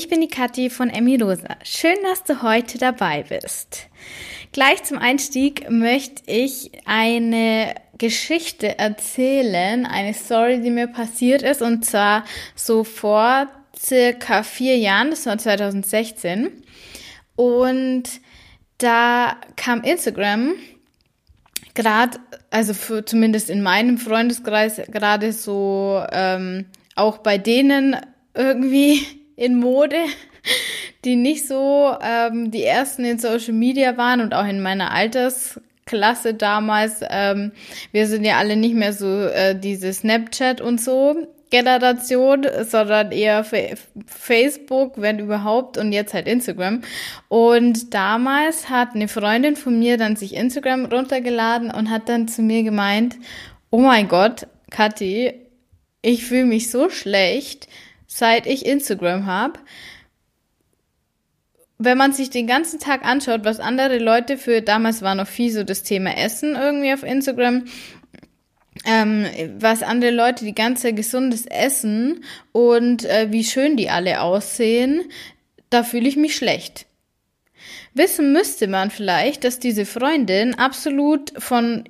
Ich bin die Kathi von Emmy Rosa. Schön, dass du heute dabei bist. Gleich zum Einstieg möchte ich eine Geschichte erzählen, eine Story, die mir passiert ist, und zwar so vor circa vier Jahren, das war 2016. Und da kam Instagram gerade, also für, zumindest in meinem Freundeskreis, gerade so ähm, auch bei denen irgendwie in Mode, die nicht so ähm, die ersten in Social Media waren und auch in meiner Altersklasse damals. Ähm, wir sind ja alle nicht mehr so äh, diese Snapchat und so Generation, sondern eher Facebook, wenn überhaupt, und jetzt halt Instagram. Und damals hat eine Freundin von mir dann sich Instagram runtergeladen und hat dann zu mir gemeint, oh mein Gott, Kathi, ich fühle mich so schlecht, seit ich Instagram habe. Wenn man sich den ganzen Tag anschaut, was andere Leute für, damals war noch viel so das Thema Essen irgendwie auf Instagram, ähm, was andere Leute die ganze gesundes Essen und äh, wie schön die alle aussehen, da fühle ich mich schlecht. Wissen müsste man vielleicht, dass diese Freundin absolut von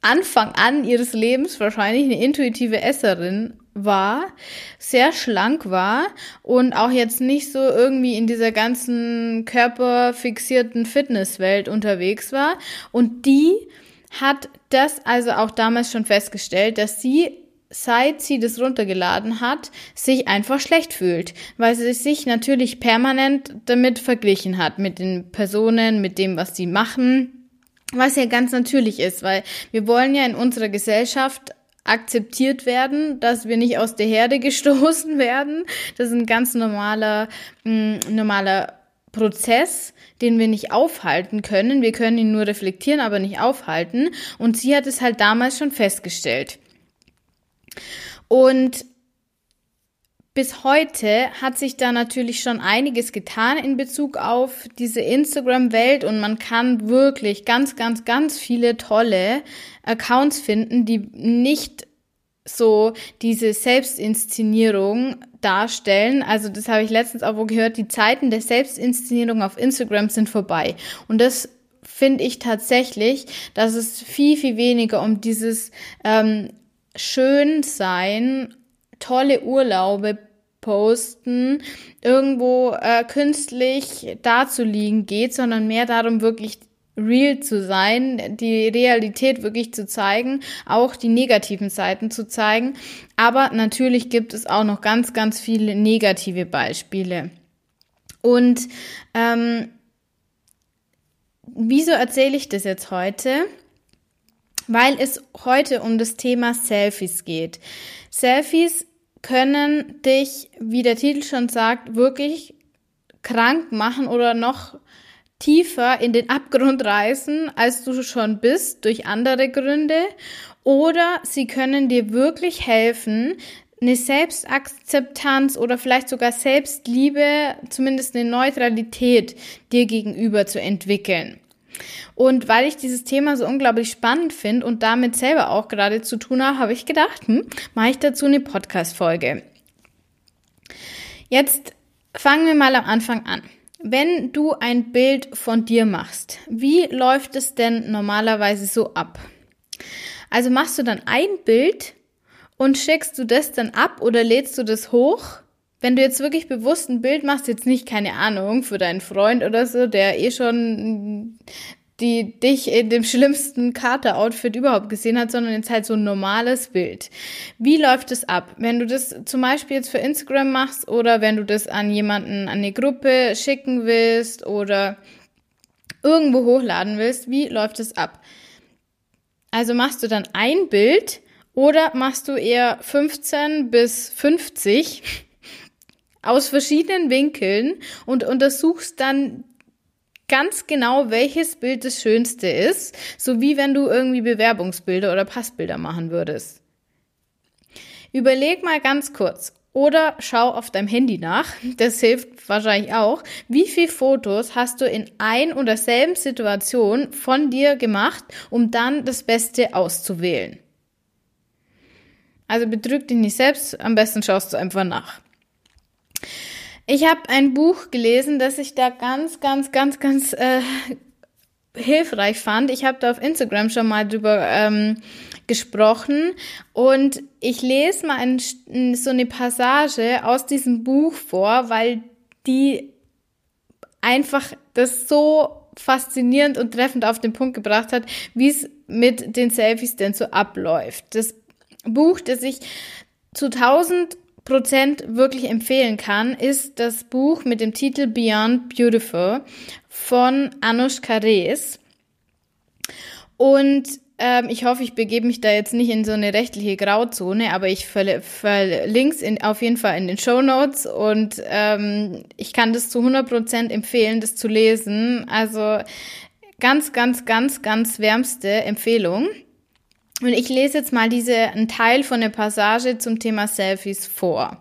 Anfang an ihres Lebens wahrscheinlich eine intuitive Esserin war, sehr schlank war und auch jetzt nicht so irgendwie in dieser ganzen körperfixierten Fitnesswelt unterwegs war. Und die hat das also auch damals schon festgestellt, dass sie seit sie das runtergeladen hat, sich einfach schlecht fühlt, weil sie sich natürlich permanent damit verglichen hat, mit den Personen, mit dem, was sie machen, was ja ganz natürlich ist, weil wir wollen ja in unserer Gesellschaft akzeptiert werden, dass wir nicht aus der Herde gestoßen werden. Das ist ein ganz normaler, mh, mm, normaler Prozess, den wir nicht aufhalten können. Wir können ihn nur reflektieren, aber nicht aufhalten. Und sie hat es halt damals schon festgestellt. Und bis heute hat sich da natürlich schon einiges getan in Bezug auf diese Instagram-Welt und man kann wirklich ganz, ganz, ganz viele tolle Accounts finden, die nicht so diese Selbstinszenierung darstellen. Also das habe ich letztens auch wo gehört, die Zeiten der Selbstinszenierung auf Instagram sind vorbei. Und das finde ich tatsächlich, dass es viel, viel weniger um dieses ähm, Schönsein, tolle Urlaube posten, irgendwo äh, künstlich dazuliegen geht, sondern mehr darum, wirklich real zu sein, die Realität wirklich zu zeigen, auch die negativen Seiten zu zeigen. Aber natürlich gibt es auch noch ganz, ganz viele negative Beispiele. Und ähm, wieso erzähle ich das jetzt heute? Weil es heute um das Thema Selfies geht. Selfies können dich, wie der Titel schon sagt, wirklich krank machen oder noch tiefer in den Abgrund reißen, als du schon bist, durch andere Gründe. Oder sie können dir wirklich helfen, eine Selbstakzeptanz oder vielleicht sogar Selbstliebe, zumindest eine Neutralität dir gegenüber zu entwickeln. Und weil ich dieses Thema so unglaublich spannend finde und damit selber auch gerade zu tun habe, habe ich gedacht, hm, mache ich dazu eine Podcast-Folge. Jetzt fangen wir mal am Anfang an. Wenn du ein Bild von dir machst, wie läuft es denn normalerweise so ab? Also machst du dann ein Bild und schickst du das dann ab oder lädst du das hoch? Wenn du jetzt wirklich bewusst ein Bild machst, jetzt nicht keine Ahnung für deinen Freund oder so, der eh schon die dich in dem schlimmsten Kater-Outfit überhaupt gesehen hat, sondern jetzt halt so ein normales Bild. Wie läuft es ab? Wenn du das zum Beispiel jetzt für Instagram machst oder wenn du das an jemanden, an eine Gruppe schicken willst oder irgendwo hochladen willst, wie läuft es ab? Also machst du dann ein Bild oder machst du eher 15 bis 50 aus verschiedenen Winkeln und untersuchst dann ganz genau, welches Bild das schönste ist, so wie wenn du irgendwie Bewerbungsbilder oder Passbilder machen würdest. Überleg mal ganz kurz oder schau auf deinem Handy nach, das hilft wahrscheinlich auch, wie viele Fotos hast du in ein und derselben Situation von dir gemacht, um dann das Beste auszuwählen. Also betrüg dich nicht selbst, am besten schaust du einfach nach. Ich habe ein Buch gelesen, das ich da ganz, ganz, ganz, ganz äh, hilfreich fand. Ich habe da auf Instagram schon mal drüber ähm, gesprochen und ich lese mal ein, so eine Passage aus diesem Buch vor, weil die einfach das so faszinierend und treffend auf den Punkt gebracht hat, wie es mit den Selfies denn so abläuft. Das Buch, das ich zu 1000 Prozent wirklich empfehlen kann, ist das Buch mit dem Titel Beyond Beautiful von Anushka Rees. Und ähm, ich hoffe, ich begebe mich da jetzt nicht in so eine rechtliche Grauzone, aber ich verlinke es auf jeden Fall in den Show Notes und ähm, ich kann das zu 100% empfehlen, das zu lesen. Also ganz, ganz, ganz, ganz wärmste Empfehlung. Und ich lese jetzt mal diese, einen Teil von der Passage zum Thema Selfies vor.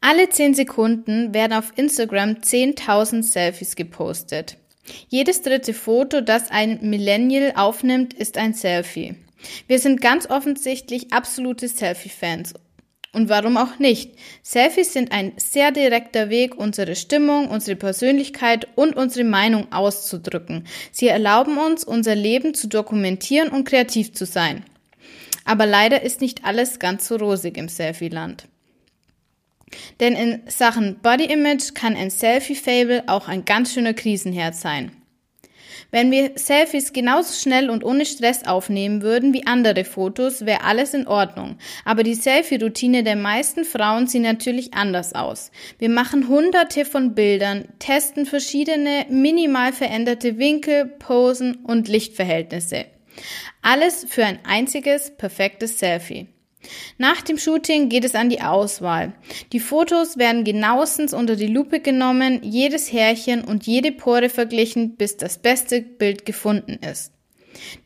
Alle 10 Sekunden werden auf Instagram 10.000 Selfies gepostet. Jedes dritte Foto, das ein Millennial aufnimmt, ist ein Selfie. Wir sind ganz offensichtlich absolute Selfie-Fans. Und warum auch nicht? Selfies sind ein sehr direkter Weg, unsere Stimmung, unsere Persönlichkeit und unsere Meinung auszudrücken. Sie erlauben uns, unser Leben zu dokumentieren und kreativ zu sein. Aber leider ist nicht alles ganz so rosig im Selfie-Land. Denn in Sachen Body Image kann ein Selfie-Fable auch ein ganz schöner Krisenherd sein. Wenn wir Selfies genauso schnell und ohne Stress aufnehmen würden wie andere Fotos, wäre alles in Ordnung. Aber die Selfie-Routine der meisten Frauen sieht natürlich anders aus. Wir machen hunderte von Bildern, testen verschiedene minimal veränderte Winkel, Posen und Lichtverhältnisse. Alles für ein einziges perfektes Selfie. Nach dem Shooting geht es an die Auswahl. Die Fotos werden genauestens unter die Lupe genommen, jedes Härchen und jede Pore verglichen, bis das beste Bild gefunden ist.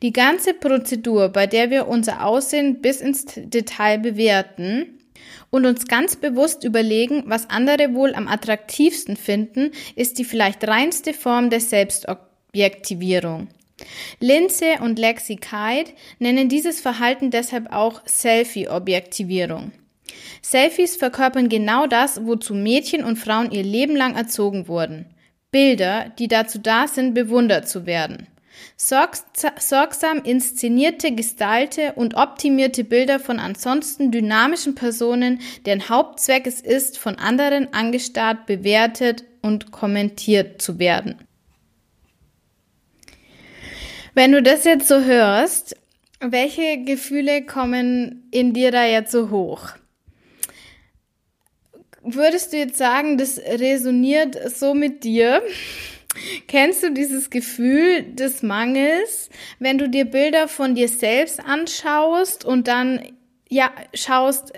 Die ganze Prozedur, bei der wir unser Aussehen bis ins Detail bewerten und uns ganz bewusst überlegen, was andere wohl am attraktivsten finden, ist die vielleicht reinste Form der Selbstobjektivierung. Linze und Lexi Kite nennen dieses Verhalten deshalb auch Selfie-Objektivierung. Selfies verkörpern genau das, wozu Mädchen und Frauen ihr Leben lang erzogen wurden. Bilder, die dazu da sind, bewundert zu werden. sorgsam inszenierte, gestylte und optimierte Bilder von ansonsten dynamischen Personen, deren Hauptzweck es ist, von anderen angestarrt, bewertet und kommentiert zu werden. Wenn du das jetzt so hörst, welche Gefühle kommen in dir da jetzt so hoch? Würdest du jetzt sagen, das resoniert so mit dir? Kennst du dieses Gefühl des Mangels, wenn du dir Bilder von dir selbst anschaust und dann ja schaust,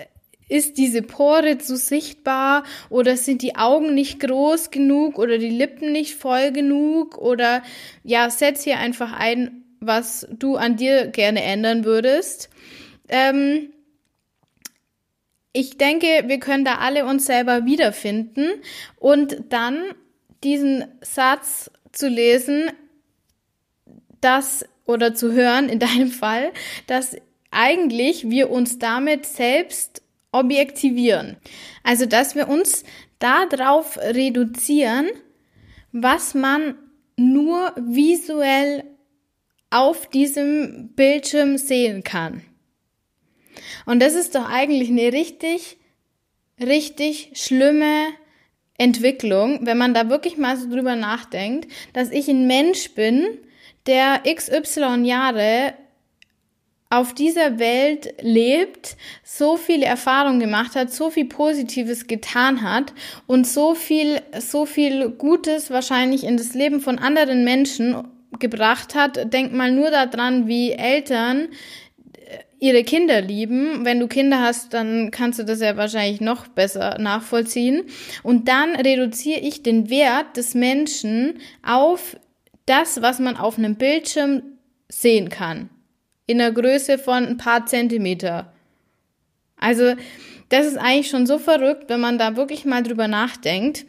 ist diese Pore zu sichtbar oder sind die Augen nicht groß genug oder die Lippen nicht voll genug oder ja, setz hier einfach ein, was du an dir gerne ändern würdest. Ähm, ich denke, wir können da alle uns selber wiederfinden und dann diesen Satz zu lesen, das oder zu hören in deinem Fall, dass eigentlich wir uns damit selbst objektivieren. Also, dass wir uns darauf reduzieren, was man nur visuell auf diesem Bildschirm sehen kann. Und das ist doch eigentlich eine richtig, richtig schlimme Entwicklung, wenn man da wirklich mal so drüber nachdenkt, dass ich ein Mensch bin, der XY Jahre auf dieser Welt lebt, so viele Erfahrungen gemacht hat, so viel Positives getan hat und so viel, so viel Gutes wahrscheinlich in das Leben von anderen Menschen gebracht hat. Denk mal nur daran, wie Eltern äh, ihre Kinder lieben. Wenn du Kinder hast, dann kannst du das ja wahrscheinlich noch besser nachvollziehen. Und dann reduziere ich den Wert des Menschen auf das, was man auf einem Bildschirm sehen kann in der Größe von ein paar Zentimeter. Also, das ist eigentlich schon so verrückt, wenn man da wirklich mal drüber nachdenkt.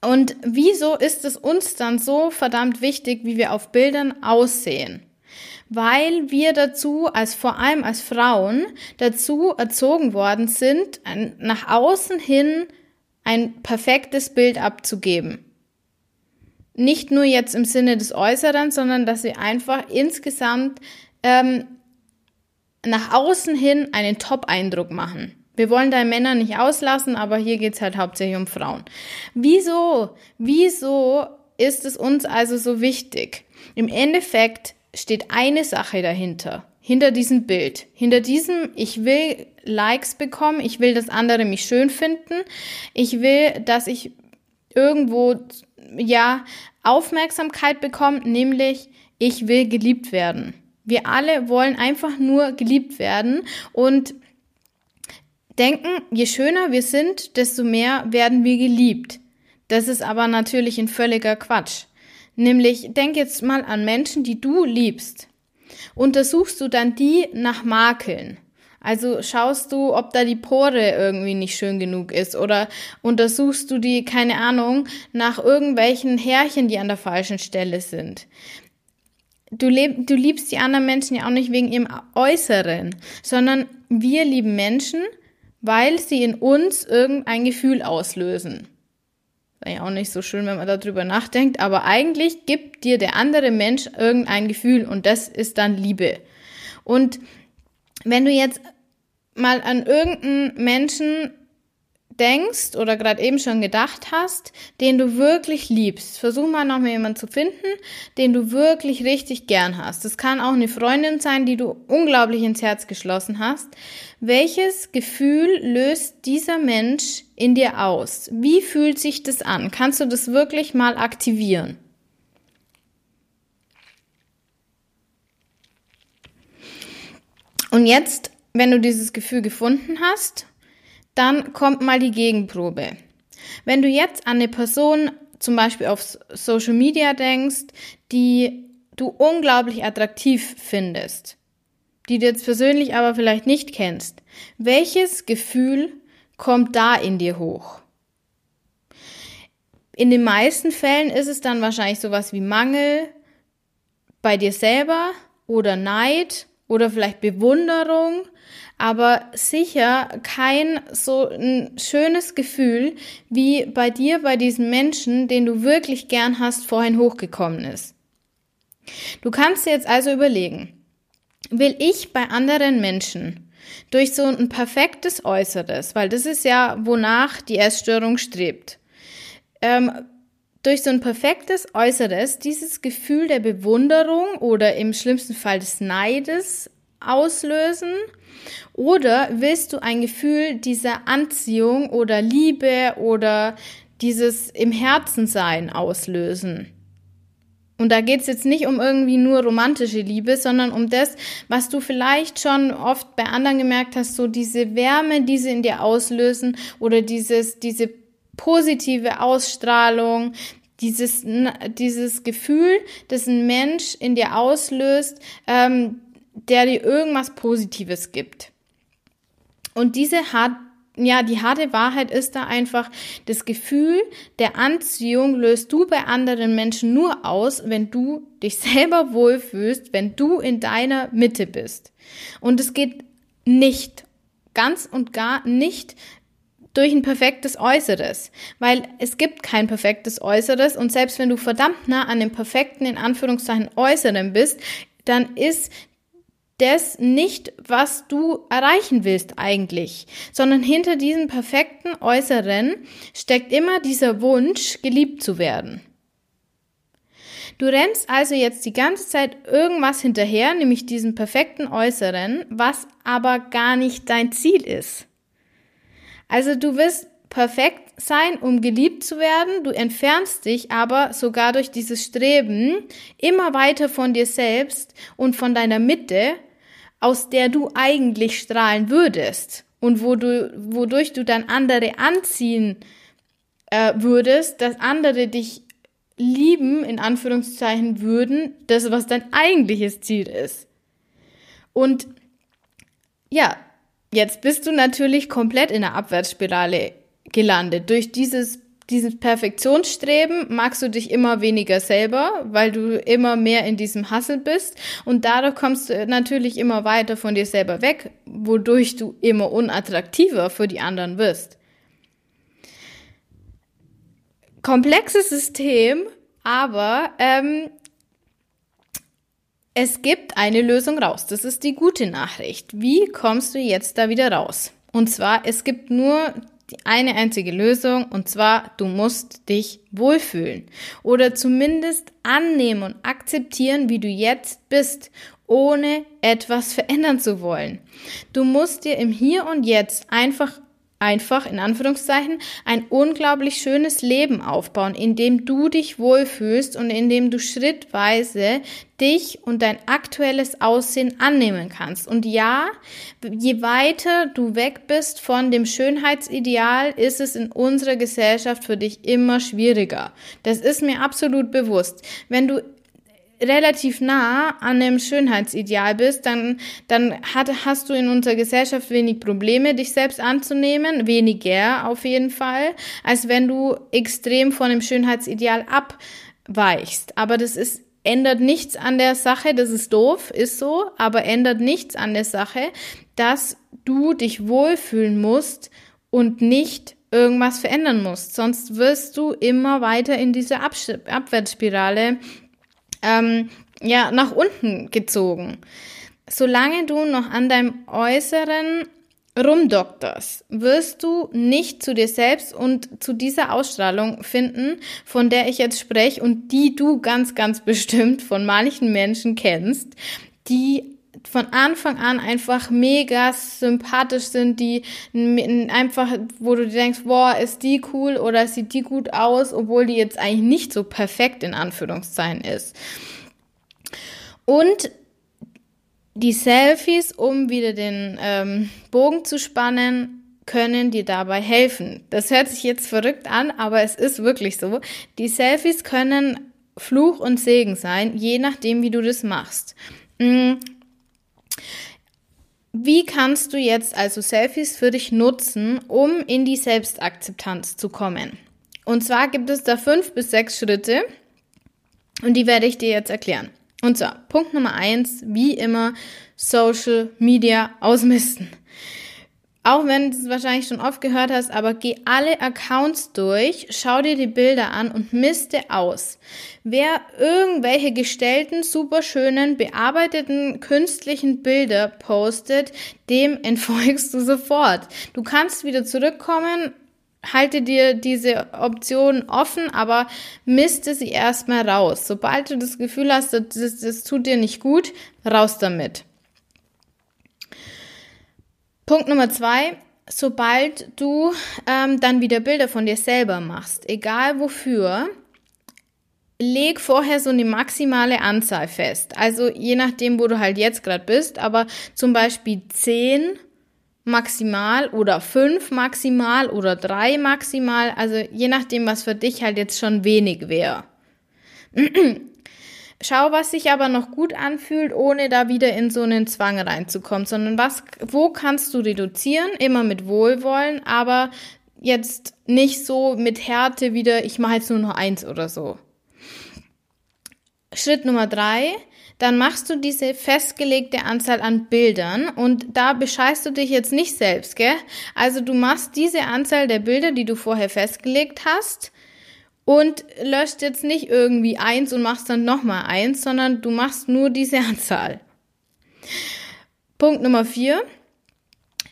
Und wieso ist es uns dann so verdammt wichtig, wie wir auf Bildern aussehen? weil wir dazu, als vor allem als Frauen, dazu erzogen worden sind, nach außen hin ein perfektes Bild abzugeben. Nicht nur jetzt im Sinne des Äußeren, sondern dass wir einfach insgesamt ähm, nach außen hin einen Top-Eindruck machen. Wir wollen da Männer nicht auslassen, aber hier geht's halt hauptsächlich um Frauen. Wieso? Wieso ist es uns also so wichtig? Im Endeffekt steht eine Sache dahinter. Hinter diesem Bild. Hinter diesem, ich will Likes bekommen, ich will, dass andere mich schön finden, ich will, dass ich irgendwo, ja, Aufmerksamkeit bekomme, nämlich ich will geliebt werden. Wir alle wollen einfach nur geliebt werden und denken, je schöner wir sind, desto mehr werden wir geliebt. Das ist aber natürlich ein völliger Quatsch. Nämlich, denk jetzt mal an Menschen, die du liebst. Untersuchst du dann die nach Makeln? Also schaust du, ob da die Pore irgendwie nicht schön genug ist oder untersuchst du die, keine Ahnung, nach irgendwelchen Härchen, die an der falschen Stelle sind du, leb, du liebst die anderen Menschen ja auch nicht wegen ihrem Äußeren, sondern wir lieben Menschen, weil sie in uns irgendein Gefühl auslösen. Wäre ja auch nicht so schön, wenn man darüber nachdenkt, aber eigentlich gibt dir der andere Mensch irgendein Gefühl und das ist dann Liebe. Und wenn du jetzt mal an irgendeinen Menschen denkst oder gerade eben schon gedacht hast, den du wirklich liebst. Versuch mal noch mal jemanden zu finden, den du wirklich richtig gern hast. Das kann auch eine Freundin sein, die du unglaublich ins Herz geschlossen hast. Welches Gefühl löst dieser Mensch in dir aus? Wie fühlt sich das an? Kannst du das wirklich mal aktivieren? Und jetzt, wenn du dieses Gefühl gefunden hast, dann kommt mal die Gegenprobe. Wenn du jetzt an eine Person zum Beispiel auf Social Media denkst, die du unglaublich attraktiv findest, die du jetzt persönlich aber vielleicht nicht kennst, welches Gefühl kommt da in dir hoch? In den meisten Fällen ist es dann wahrscheinlich sowas wie Mangel bei dir selber oder Neid oder vielleicht Bewunderung, aber sicher kein so ein schönes Gefühl, wie bei dir, bei diesem Menschen, den du wirklich gern hast, vorhin hochgekommen ist. Du kannst dir jetzt also überlegen, will ich bei anderen Menschen durch so ein perfektes Äußeres, weil das ist ja, wonach die Essstörung strebt, ähm, durch so ein perfektes Äußeres dieses Gefühl der Bewunderung oder im schlimmsten Fall des Neides auslösen? Oder willst du ein Gefühl dieser Anziehung oder Liebe oder dieses im Herzen sein auslösen? Und da geht's jetzt nicht um irgendwie nur romantische Liebe, sondern um das, was du vielleicht schon oft bei anderen gemerkt hast, so diese Wärme, die sie in dir auslösen oder dieses, diese positive Ausstrahlung, dieses, dieses Gefühl, das ein Mensch in dir auslöst, ähm, der dir irgendwas Positives gibt. Und diese hart, ja, die harte Wahrheit ist da einfach, das Gefühl der Anziehung löst du bei anderen Menschen nur aus, wenn du dich selber wohlfühlst, wenn du in deiner Mitte bist. Und es geht nicht, ganz und gar nicht durch ein perfektes Äußeres, weil es gibt kein perfektes Äußeres und selbst wenn du verdammt nah an dem perfekten, in Anführungszeichen, Äußeren bist, dann ist das nicht, was du erreichen willst eigentlich, sondern hinter diesem perfekten Äußeren steckt immer dieser Wunsch, geliebt zu werden. Du rennst also jetzt die ganze Zeit irgendwas hinterher, nämlich diesem perfekten Äußeren, was aber gar nicht dein Ziel ist. Also du wirst perfekt sein, um geliebt zu werden, du entfernst dich aber sogar durch dieses Streben immer weiter von dir selbst und von deiner Mitte, aus der du eigentlich strahlen würdest und wo du, wodurch du dann andere anziehen äh, würdest, dass andere dich lieben, in Anführungszeichen würden, das, was dein eigentliches Ziel ist. Und ja, jetzt bist du natürlich komplett in der Abwärtsspirale gelandet durch dieses dieses Perfektionsstreben magst du dich immer weniger selber, weil du immer mehr in diesem Hassel bist und dadurch kommst du natürlich immer weiter von dir selber weg, wodurch du immer unattraktiver für die anderen wirst. Komplexes System, aber ähm, es gibt eine Lösung raus. Das ist die gute Nachricht. Wie kommst du jetzt da wieder raus? Und zwar, es gibt nur die eine einzige Lösung und zwar, du musst dich wohlfühlen oder zumindest annehmen und akzeptieren, wie du jetzt bist, ohne etwas verändern zu wollen. Du musst dir im Hier und Jetzt einfach einfach in Anführungszeichen ein unglaublich schönes Leben aufbauen, in dem du dich wohlfühlst und in dem du schrittweise dich und dein aktuelles Aussehen annehmen kannst. Und ja, je weiter du weg bist von dem Schönheitsideal, ist es in unserer Gesellschaft für dich immer schwieriger. Das ist mir absolut bewusst. Wenn du relativ nah an dem Schönheitsideal bist, dann, dann hat, hast du in unserer Gesellschaft wenig Probleme, dich selbst anzunehmen, weniger auf jeden Fall, als wenn du extrem von dem Schönheitsideal abweichst. Aber das ist ändert nichts an der Sache, das ist doof, ist so, aber ändert nichts an der Sache, dass du dich wohlfühlen musst und nicht irgendwas verändern musst. Sonst wirst du immer weiter in diese Abwärtsspirale ähm, ja, nach unten gezogen. Solange du noch an deinem Äußeren rumdokterst, wirst du nicht zu dir selbst und zu dieser Ausstrahlung finden, von der ich jetzt spreche und die du ganz, ganz bestimmt von manchen Menschen kennst, die von Anfang an einfach mega sympathisch sind, die einfach, wo du denkst, boah, ist die cool oder sieht die gut aus, obwohl die jetzt eigentlich nicht so perfekt in Anführungszeichen ist. Und die Selfies, um wieder den ähm, Bogen zu spannen, können dir dabei helfen. Das hört sich jetzt verrückt an, aber es ist wirklich so. Die Selfies können Fluch und Segen sein, je nachdem, wie du das machst. Wie kannst du jetzt also Selfies für dich nutzen, um in die Selbstakzeptanz zu kommen? Und zwar gibt es da fünf bis sechs Schritte und die werde ich dir jetzt erklären. Und zwar Punkt Nummer eins, wie immer, Social Media ausmisten. Auch wenn du es wahrscheinlich schon oft gehört hast, aber geh alle Accounts durch, schau dir die Bilder an und misste aus. Wer irgendwelche gestellten, superschönen, bearbeiteten, künstlichen Bilder postet, dem entfolgst du sofort. Du kannst wieder zurückkommen, halte dir diese Option offen, aber misste sie erstmal raus. Sobald du das Gefühl hast, das, das tut dir nicht gut, raus damit. Punkt Nummer zwei, sobald du ähm, dann wieder Bilder von dir selber machst, egal wofür, leg vorher so eine maximale Anzahl fest. Also je nachdem, wo du halt jetzt gerade bist, aber zum Beispiel zehn maximal oder fünf maximal oder drei maximal, also je nachdem, was für dich halt jetzt schon wenig wäre. Schau, was sich aber noch gut anfühlt, ohne da wieder in so einen Zwang reinzukommen, sondern was, wo kannst du reduzieren? Immer mit Wohlwollen, aber jetzt nicht so mit Härte wieder, ich mache jetzt nur noch eins oder so. Schritt Nummer drei, dann machst du diese festgelegte Anzahl an Bildern und da bescheißt du dich jetzt nicht selbst, gell? Also du machst diese Anzahl der Bilder, die du vorher festgelegt hast, und löscht jetzt nicht irgendwie eins und machst dann nochmal eins, sondern du machst nur diese Anzahl. Punkt Nummer vier.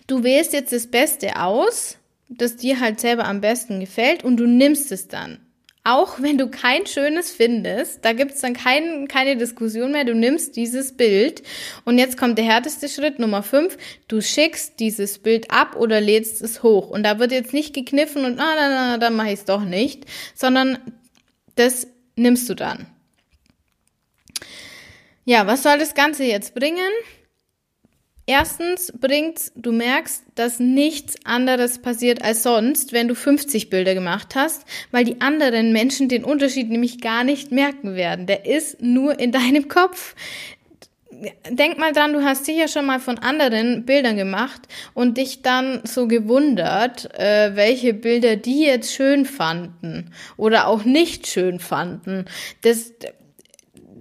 Du wählst jetzt das Beste aus, das dir halt selber am besten gefällt und du nimmst es dann auch wenn du kein schönes findest, da gibt's dann kein, keine Diskussion mehr, du nimmst dieses Bild und jetzt kommt der härteste Schritt, Nummer fünf, du schickst dieses Bild ab oder lädst es hoch und da wird jetzt nicht gekniffen und na, na, na, dann mache ich es doch nicht, sondern das nimmst du dann. Ja, was soll das Ganze jetzt bringen? Erstens bringt, du merkst, dass nichts anderes passiert als sonst, wenn du 50 Bilder gemacht hast, weil die anderen Menschen den Unterschied nämlich gar nicht merken werden. Der ist nur in deinem Kopf. denk mal dran, du hast sicher schon mal von anderen Bildern gemacht und dich dann so gewundert, äh, welche Bilder die jetzt schön fanden oder auch nicht schön fanden. Das,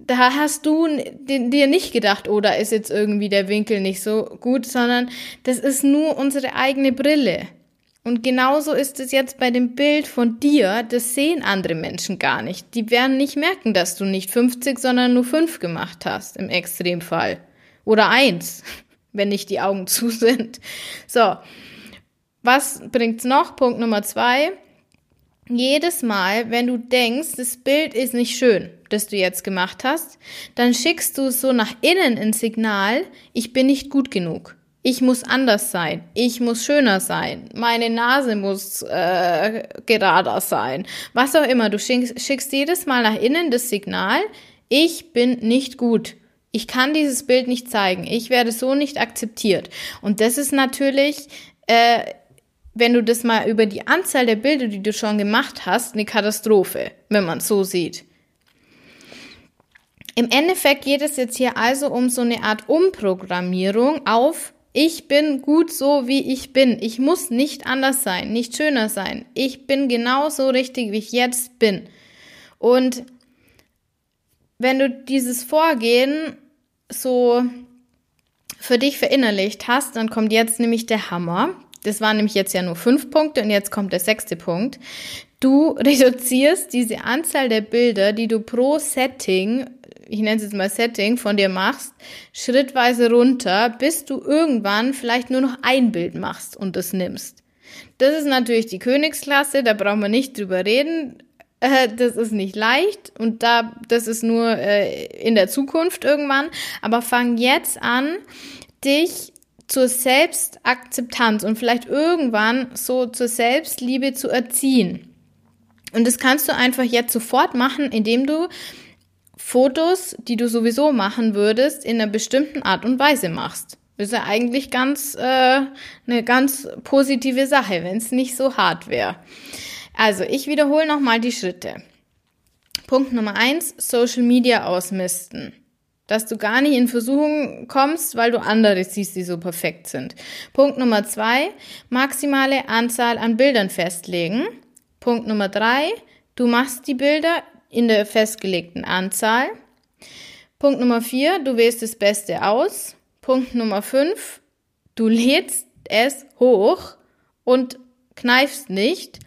da hast du dir nicht gedacht, oh, da ist jetzt irgendwie der Winkel nicht so gut, sondern das ist nur unsere eigene Brille. Und genauso ist es jetzt bei dem Bild von dir, das sehen andere Menschen gar nicht. Die werden nicht merken, dass du nicht 50, sondern nur 5 gemacht hast, im Extremfall. Oder 1, wenn nicht die Augen zu sind. So, was bringt's noch? Punkt Nummer 2. Jedes Mal, wenn du denkst, das Bild ist nicht schön, das du jetzt gemacht hast, dann schickst du so nach innen ein Signal, ich bin nicht gut genug. Ich muss anders sein. Ich muss schöner sein. Meine Nase muss äh, gerader sein. Was auch immer. Du schickst, schickst jedes Mal nach innen das Signal, ich bin nicht gut. Ich kann dieses Bild nicht zeigen. Ich werde so nicht akzeptiert. Und das ist natürlich, äh, wenn du das mal über die Anzahl der Bilder, die du schon gemacht hast, eine Katastrophe, wenn man es so sieht. Im Endeffekt geht es jetzt hier also um so eine Art Umprogrammierung auf ich bin gut so, wie ich bin. Ich muss nicht anders sein, nicht schöner sein. Ich bin genauso richtig, wie ich jetzt bin. Und wenn du dieses Vorgehen so für dich verinnerlicht hast, dann kommt jetzt nämlich der Hammer. Das waren nämlich jetzt ja nur fünf Punkte und jetzt kommt der sechste Punkt. Du reduzierst diese Anzahl der Bilder, die du pro Setting ich nenne es jetzt mal Setting, von dir machst, schrittweise runter, bis du irgendwann vielleicht nur noch ein Bild machst und das nimmst. Das ist natürlich die Königsklasse, da brauchen wir nicht drüber reden. Äh, das ist nicht leicht und da, das ist nur äh, in der Zukunft irgendwann. Aber fang jetzt an, dich zur Selbstakzeptanz und vielleicht irgendwann so zur Selbstliebe zu erziehen. Und das kannst du einfach jetzt sofort machen, indem du Fotos, die du sowieso machen würdest, in einer bestimmten Art und Weise machst. Ist ja eigentlich ganz äh, eine ganz positive Sache, wenn es nicht so hart wäre. Also, ich wiederhole nochmal die Schritte. Punkt Nummer eins, Social Media ausmisten. Dass du gar nicht in Versuchung kommst, weil du andere siehst, die so perfekt sind. Punkt Nummer zwei, maximale Anzahl an Bildern festlegen. Punkt Nummer drei, du machst die Bilder in der festgelegten Anzahl. Punkt Nummer vier, du wählst das Beste aus. Punkt Nummer fünf, du lädst es hoch und kneifst nicht.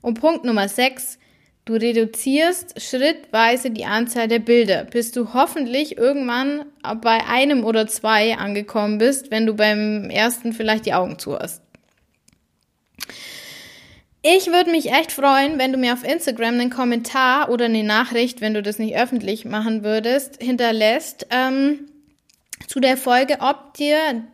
Und Punkt Nummer sechs, du reduzierst schrittweise die Anzahl der Bilder, bis du hoffentlich irgendwann bei einem oder zwei angekommen bist, wenn du beim ersten vielleicht die Augen zu hast. Ich würde mich echt freuen, wenn du mir auf Instagram einen Kommentar oder eine Nachricht, wenn du das nicht öffentlich machen würdest, hinterlässt ähm, zu der Folge, ob dir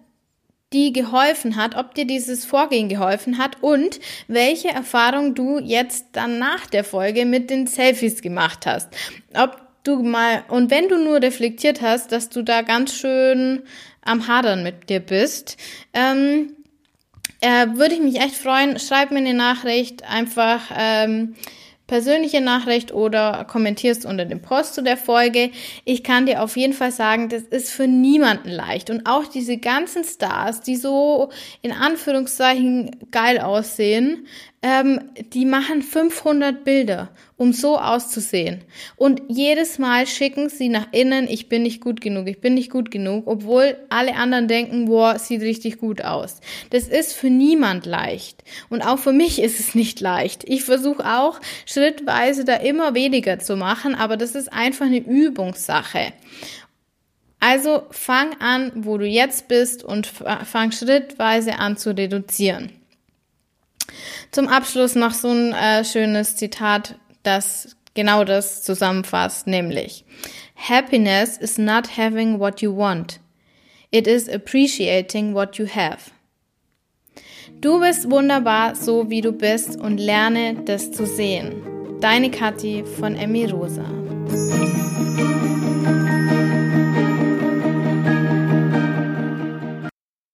die geholfen hat, ob dir dieses Vorgehen geholfen hat und welche Erfahrung du jetzt dann nach der Folge mit den Selfies gemacht hast. Ob du mal, und wenn du nur reflektiert hast, dass du da ganz schön am Hadern mit dir bist, ähm, äh, würde ich mich echt freuen. Schreib mir eine Nachricht, einfach ähm, persönliche Nachricht oder kommentierst unter dem Post zu der Folge. Ich kann dir auf jeden Fall sagen, das ist für niemanden leicht. Und auch diese ganzen Stars, die so in Anführungszeichen geil aussehen, ähm, die machen 500 Bilder, um so auszusehen. Und jedes Mal schicken sie nach innen, ich bin nicht gut genug, ich bin nicht gut genug, obwohl alle anderen denken, boah, sieht richtig gut aus. Das ist für niemand leicht. Und auch für mich ist es nicht leicht. Ich versuche auch schrittweise da immer weniger zu machen, aber das ist einfach eine Übungssache. Also fang an, wo du jetzt bist und fang schrittweise an zu reduzieren. Zum Abschluss noch so ein äh, schönes Zitat, das genau das zusammenfasst, nämlich Happiness is not having what you want. It is appreciating what you have. Du bist wunderbar, so wie du bist und lerne das zu sehen. Deine Kathi von Emmy Rosa.